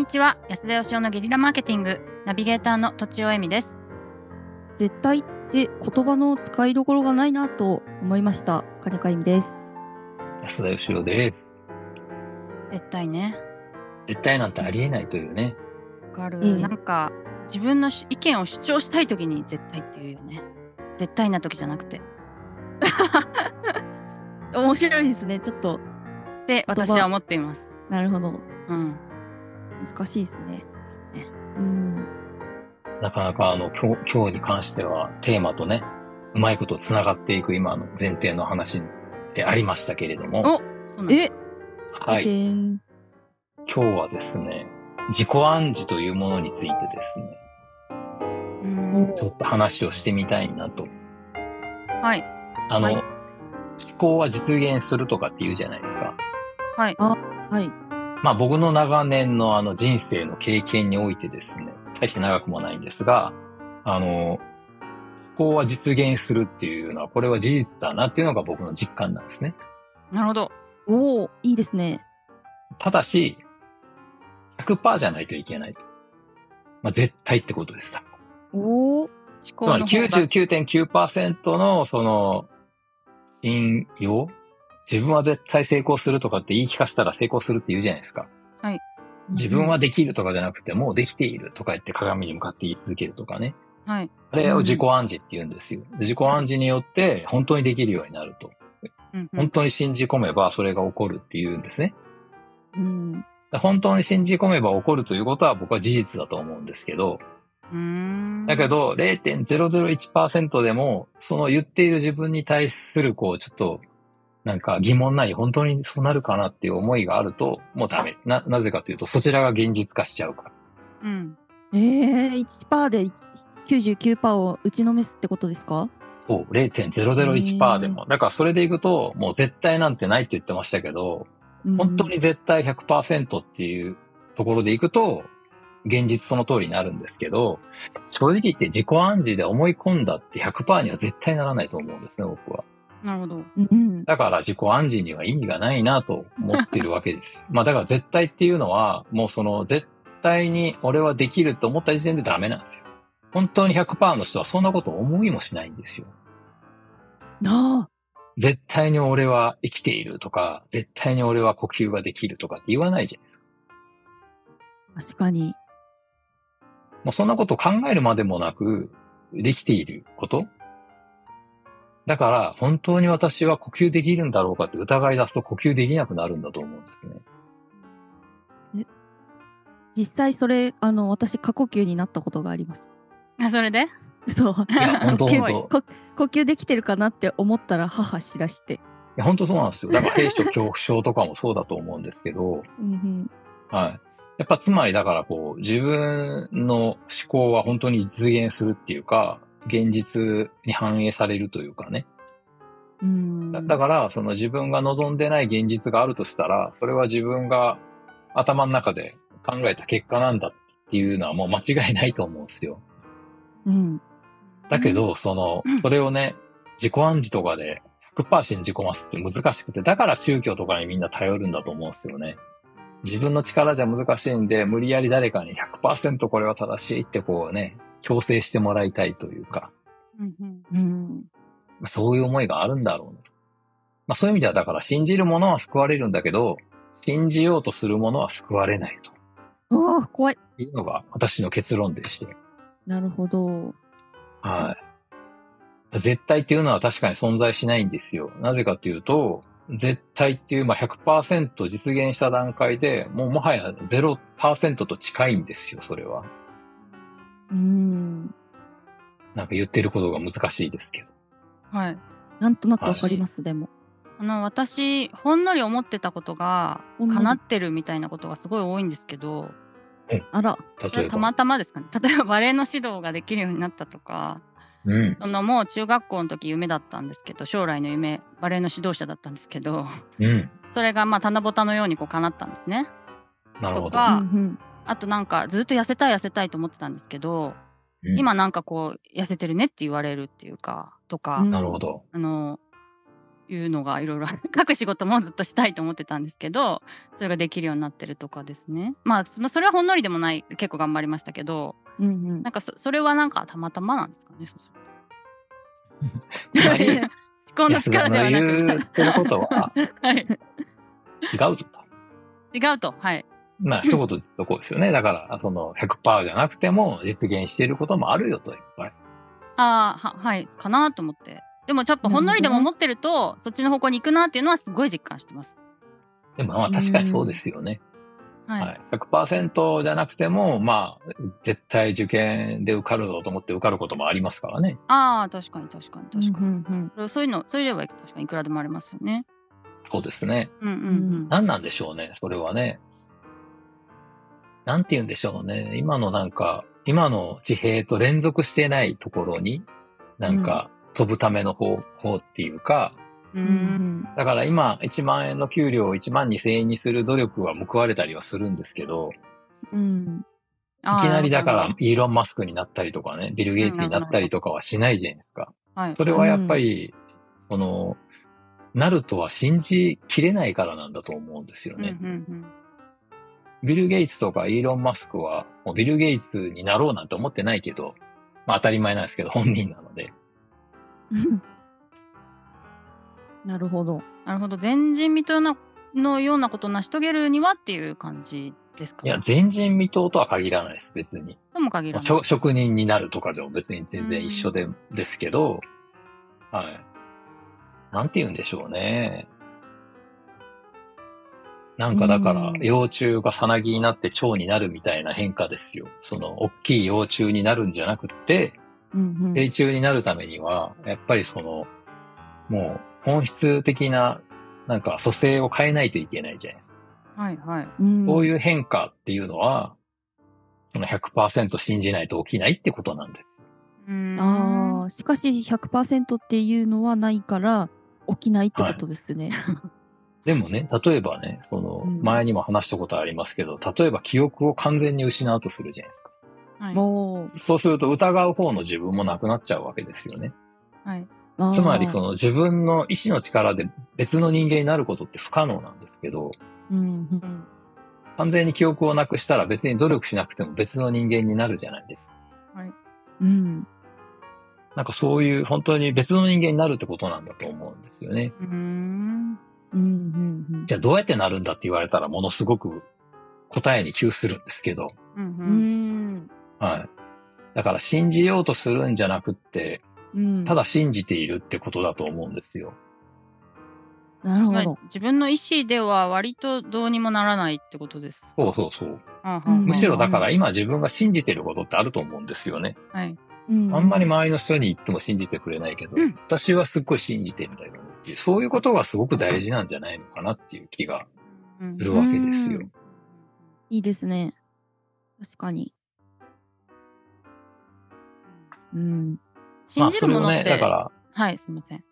にちは。安田義雄のゲリラマーケティング。ナビゲーターの土地尾恵美です。絶対って言葉の使いどころがないなと思いました。金子由美です。安田義雄です。絶対ね。絶対なんてありえないというね。わかる、ええ。なんか自分のし意見を主張したい時に絶対って言うよね。絶対な時じゃなくて。面白いですね。ちょっと。で私は思っています。なるほど。うん難しいですね。ねうん。なかなかあの、今日、今日に関してはテーマとね、うまいこと繋がっていく今の前提の話でありましたけれども、え？はい。今日はですね、自己暗示というものについてですね、うん。ちょっと話をしてみたいなと。はい。あの、はい。思考は実現するとかって言うじゃないですか。はい。はいまあ僕の長年のあの人生の経験においてですね、大して長くもないんですが、あの、思考は実現するっていうのは、これは事実だなっていうのが僕の実感なんですね。なるほどおおいいですねただし、100%じゃないといけないと。まあ絶対ってことです。おお思つまり考の方が99.9%のその、信用自分は絶対成功するとかって言い聞かせたら成功するって言うじゃないですか。自分はできるとかじゃなくて、もうできているとか言って鏡に向かって言い続けるとかね。はいあれを自己暗示って言うんですよ。で自己暗示によって本当にできるようになると。うんうん本当に信じ込めばそれが起こるっていうんですね。うんで本当に信じ込めば起こるということは僕は事実だと思うんですけど、うーんだけど0.001%でもその言っている自分に対するこうちょっとなんか疑問ない本当にそうなるかなっていう思いがあるともうダメ。な、なぜかというとそちらが現実化しちゃうから。うんえー、1%で99%を打ちのめすってことですか？そう、0.001%でも。だからそれでいくと、もう絶対なんてないって言ってましたけど、本当に絶対100%っていうところでいくと、現実その通りになるんですけど、正直言って自己暗示で思い込んだって100%には絶対ならないと思うんですね、僕は。なるほどうんうんだから自己暗示には意味がないなと思ってるわけですよ。まあだから絶対っていうのは、もうその絶対に俺はできると思った時点でダメなんですよ。本当に100%の人はそんなこと思いもしないんですよ。なあ絶対に俺は生きているとか、絶対に俺は呼吸ができるとかって言わないじゃないですか。確かにもうそんなこと考えるまでもなく、できていることだから、本当に私は呼吸できるんだろうかって疑い出すと呼吸できなくなるんだと思うんですね。実際それあの私過呼吸になったことがあります。あそれで？そう。いや、本当 呼吸できてるかなって思ったら母しだして。や、本当そうなんですよ。だから、閉所恐怖症とかもそうだと思うんですけど、うん。はい。やっぱつまりだからこう、自分の思考は本当に実現するっていうか、現実に反映されるというかね。うんだだから、その自分が望んでない現実があるとしたら、それは自分が頭の中で考えた結果なんだっていうのはもう間違いないと思うんですよ。うんだけど、そのうん、それをね、自己暗示とかで100%信じ込ますって難しくて、だから宗教とかにみんな頼るんだと思うんですよね。自分の力じゃ難しいんで、無理やり誰かに100%これは正しいってこうね、強制してもらいたいというか、うんうんそういう思いがあるんだろうなと。まあそういう意味ではだから信じるものは救われるんだけど、信じようとするものは救われないとうわ怖いいうのが私の結論でして。なるほどはい。絶対っていうのは確かに存在しないんですよ。なぜかというと、絶対っていう、まあ、100%実現した段階で、もうもはや0%と近いんですよ、それは。うんなんか言ってることが難しいですけど。はいなんとなくわかりますでもあの私ほんのり思ってたことが叶ってるみたいなことがすごい多いんですけどあらた例えば。またまですかね 例えばバレエの指導ができるようになったとかうん。そのもう中学校の時夢だったんですけど将来の夢バレエの指導者だったんですけどうん。それがまあ棚ぼたのようにこう叶ったんですねなるほど。とかうんあとなんかずっと痩せたい痩せたいと思ってたんですけど、うん。今なんかこう痩せてるねって言われるっていうかとか、うん。なるほど。あのいうのがいろいろ書く仕事もずっとしたいと思ってたんですけどそれができるようになってるとかですね。まあそのそれはほんのりでもない結構頑張りましたけど、うんうん。なんかそそれはなんかたまたまなんですかねそうすると。思考の力ではなく、言ってることは はい、違うと。違うとはいまあ、一言でこうですよね。だから、その100%じゃなくても実現していることもあるよと、いっぱい。ああははいかなと思ってでもちょっとほんのりでも思ってるとそっちの方向に行くなっていうのはすごい実感してますでもまあ確かにそうですよね。はい、はい。100%じゃなくても、まあ、絶対受験で受かるぞと思って受かることもありますからね。ああ確かに確かに確かに、うんうんそういうのそういう例は確かにいくらでもありますよねそうですね。うんうんうん何なんでしょうね、それはね。なんて言うんでしょうね。今のなんか、今の地平と連続してないところに、なんか、飛ぶための方法っていうか、ううんんだから今、1万円の給料を1万2千円にする努力は報われたりはするんですけど、うんいきなりだからイーロン・マスクになったりとかね、ビル・ゲイツになったりとかはしないじゃないですか。それはやっぱり、この、なるとは信じきれないからなんだと思うんですよね。うんうんうんビル・ゲイツとかイーロン・マスクは、もうビル・ゲイツになろうなんて思ってないけど、まあ当たり前なんですけど、本人なので。う んなるほど。なるほど前人未到なのようなことを成し遂げるにはっていう感じですか？いや、前人未到とは限らないです、別に。とも限らない職職人になるとかでも別に全然一緒で、ですけど、はい。なんて言うんでしょうね。なんかだからう、ん幼虫がさなぎになって蝶になるみたいな変化ですよ。その、大きい幼虫になるんじゃなくって、うんうん成虫になるためには、やっぱりその、もう本質的な、なんか蘇生を変えないといけないじゃないですか。はいはいうんそういう変化っていうのは、その100%信じないと起きないってことなんです。うーんああ、しかし100%っていうのはないから起きないってことですね。でもね、例えばね、そのうん、前にも話したことありますけど、例えば記憶を完全に失うとするじゃないですか。はいもそうすると疑う方の自分もなくなっちゃうわけですよね。はい。う、つまり、その、の自分の意志の力で別の人間になることって不可能なんですけど、うんうん、完全に記憶をなくしたら別に努力しなくても別の人間になるじゃないですか。うん、なんかそういう本当に別の人間になるってことなんだと思うんですよね。うーん。うん、うん、うんじゃあどうやってなるんだって言われたらものすごく答えに窮するんですけど、うんううん。ん、はい。だから信じようとするんじゃなくって、うん。ただ信じているってことだと思うんですよ。まあなるほど。自分の意思では割とどうにもならないってことです。そうそうそう。うんうんむしろだから今自分が信じてることってあると思うんですよね。はい。うんあんまり周りの人に言っても信じてくれないけど、うん私はすっごい信じてんだよっていう、そういうことがすごく大事なんじゃないのかなっていう気がうんするわけですよ。いいですね。確かに。うん。信じるものまあって、それをね、だから、はい、すみません。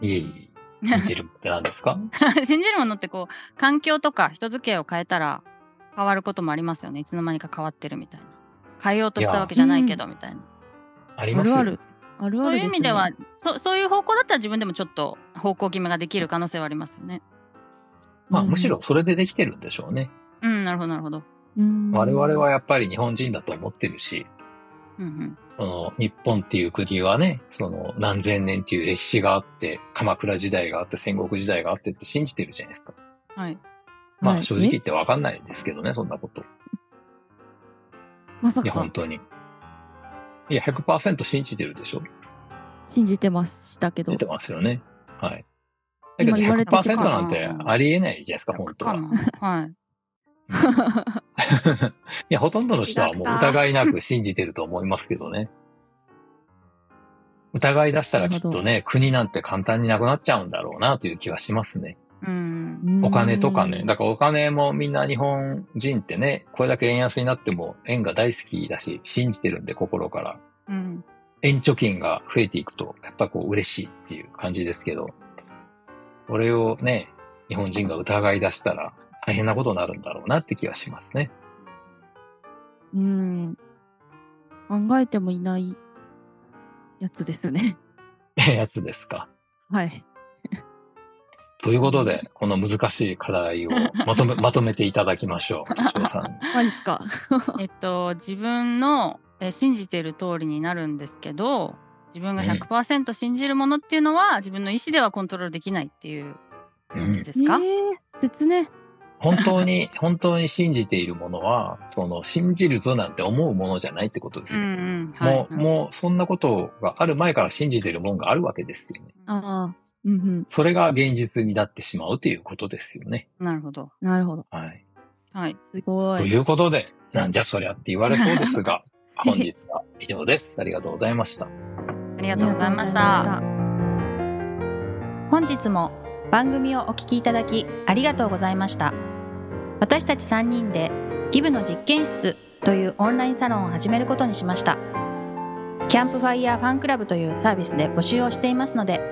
いえいえ、信じるって何ですか？信じるものってこう環境とか人付き合いを変えたら変わることもありますよねいつの間にか変わってるみたいな変えようとしたわけじゃないけどみたいなありますよ。あるある。あるあそうるです、ね。いう意味ではそそういう方向だったら自分でもちょっと方向決めができる可能性はありますよねまあうんむしろそれでできてるんでしょうね。うんなるほどなるほどうん、我々はやっぱり日本人だと思ってるし、うんうんその日本っていう国はね、その何千年っていう歴史があって、鎌倉時代があって、戦国時代があってって信じてるじゃないですか。はいまはいあ正直言ってわかんないですけどね、そんなこと。いや、まさか本当に。いや、100%信じてるでしょ？信じてましたけど出。てますよね。はい。だけど今言われてて100%なんてありえないじゃないですか、本当は。はい いや、ほとんどの人はもう疑いなく信じてると思いますけどね。疑い出したらきっとね、国なんて簡単になくなっちゃうんだろうなという気はしますね。うんお金とかね。うんだからお金もみんな日本人ってね、これだけ円安になっても円が大好きだし、信じてるんで心から。うん円貯金が増えていくと、やっぱこう嬉しいっていう感じですけど、これをね、日本人が疑い出したら大変なことになるんだろうなって気はしますね。うん。考えてもいないやつですね。やつですか？はい。ということで、この難しい課題を まとめ、まとめていただきましょう。翔さん。マジっすか？えっと、自分のえ信じてる通りになるんですけど、自分が100%信じるものっていうのは、自分の意思ではコントロールできないっていう感じですか、えー、説明。本当に、本当に信じているものは、その、信じるぞなんて思うものじゃないってことですよ。うんうんはいもう、もう、そんなことがある前から信じているものがあるわけですよね。ああ。うんうん。それが現実になってしまうということですよね。なるほど。なるほど。はい。はい。すごい。ということで、なんじゃそりゃって言われそうですが、本日は以上です。ありがとうございました。ありがとうございました。本日も番組をお聞きいただきありがとうございました私たち3人でギブの実験室というオンラインサロンを始めることにしましたキャンプファイヤーファンクラブというサービスで募集をしていますので